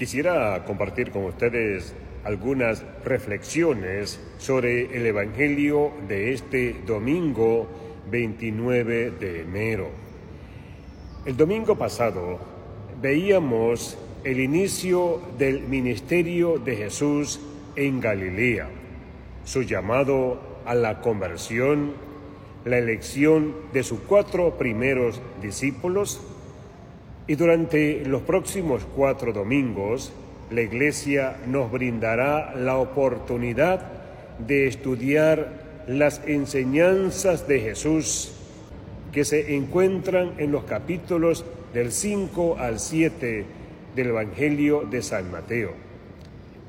Quisiera compartir con ustedes algunas reflexiones sobre el Evangelio de este domingo 29 de enero. El domingo pasado veíamos el inicio del ministerio de Jesús en Galilea, su llamado a la conversión, la elección de sus cuatro primeros discípulos, y durante los próximos cuatro domingos, la Iglesia nos brindará la oportunidad de estudiar las enseñanzas de Jesús que se encuentran en los capítulos del 5 al 7 del Evangelio de San Mateo.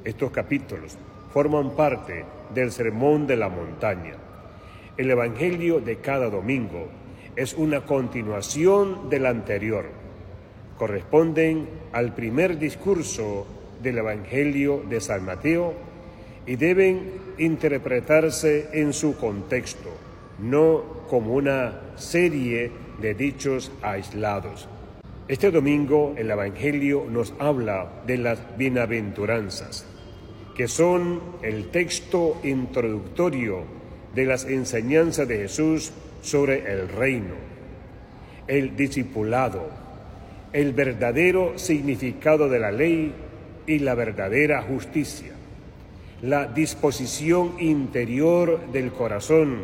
Estos capítulos forman parte del Sermón de la Montaña. El Evangelio de cada domingo es una continuación del anterior corresponden al primer discurso del Evangelio de San Mateo y deben interpretarse en su contexto, no como una serie de dichos aislados. Este domingo el Evangelio nos habla de las bienaventuranzas, que son el texto introductorio de las enseñanzas de Jesús sobre el reino, el discipulado, el verdadero significado de la ley y la verdadera justicia, la disposición interior del corazón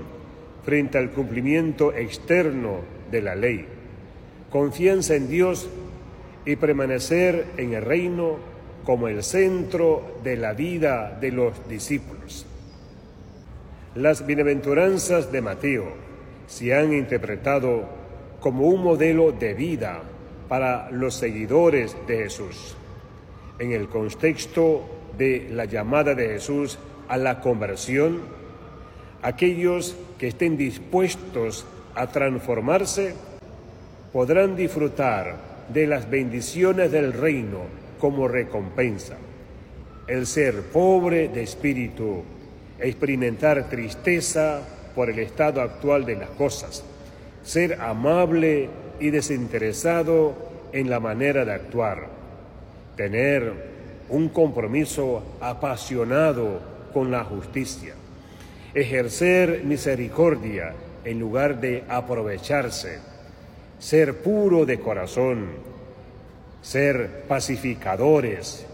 frente al cumplimiento externo de la ley, confianza en Dios y permanecer en el reino como el centro de la vida de los discípulos. Las bienaventuranzas de Mateo se han interpretado como un modelo de vida para los seguidores de Jesús. En el contexto de la llamada de Jesús a la conversión, aquellos que estén dispuestos a transformarse podrán disfrutar de las bendiciones del reino como recompensa. El ser pobre de espíritu, experimentar tristeza por el estado actual de las cosas, ser amable y desinteresado en la manera de actuar, tener un compromiso apasionado con la justicia, ejercer misericordia en lugar de aprovecharse, ser puro de corazón, ser pacificadores,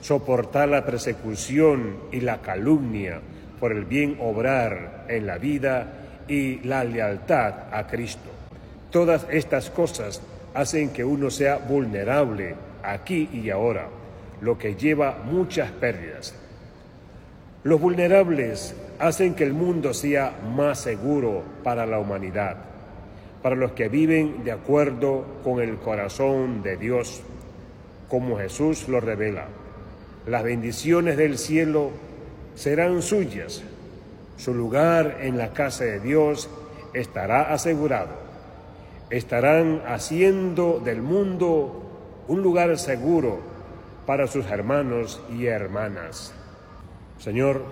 soportar la persecución y la calumnia por el bien obrar en la vida y la lealtad a Cristo. Todas estas cosas hacen que uno sea vulnerable aquí y ahora, lo que lleva muchas pérdidas. Los vulnerables hacen que el mundo sea más seguro para la humanidad, para los que viven de acuerdo con el corazón de Dios, como Jesús lo revela. Las bendiciones del cielo serán suyas. Su lugar en la casa de Dios estará asegurado estarán haciendo del mundo un lugar seguro para sus hermanos y hermanas. Señor,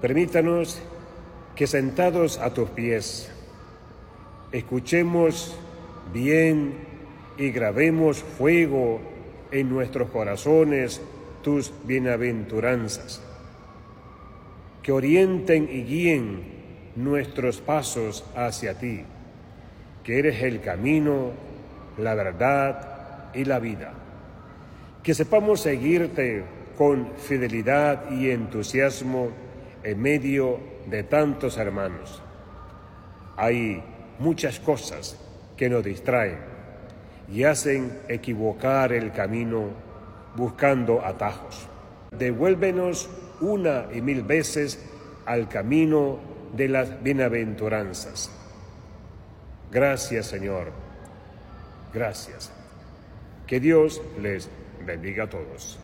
permítanos que sentados a tus pies, escuchemos bien y grabemos fuego en nuestros corazones tus bienaventuranzas, que orienten y guíen nuestros pasos hacia ti que eres el camino, la verdad y la vida. Que sepamos seguirte con fidelidad y entusiasmo en medio de tantos hermanos. Hay muchas cosas que nos distraen y hacen equivocar el camino buscando atajos. Devuélvenos una y mil veces al camino de las bienaventuranzas Gracias, Señor. Gracias. Que Dios les bendiga a todos.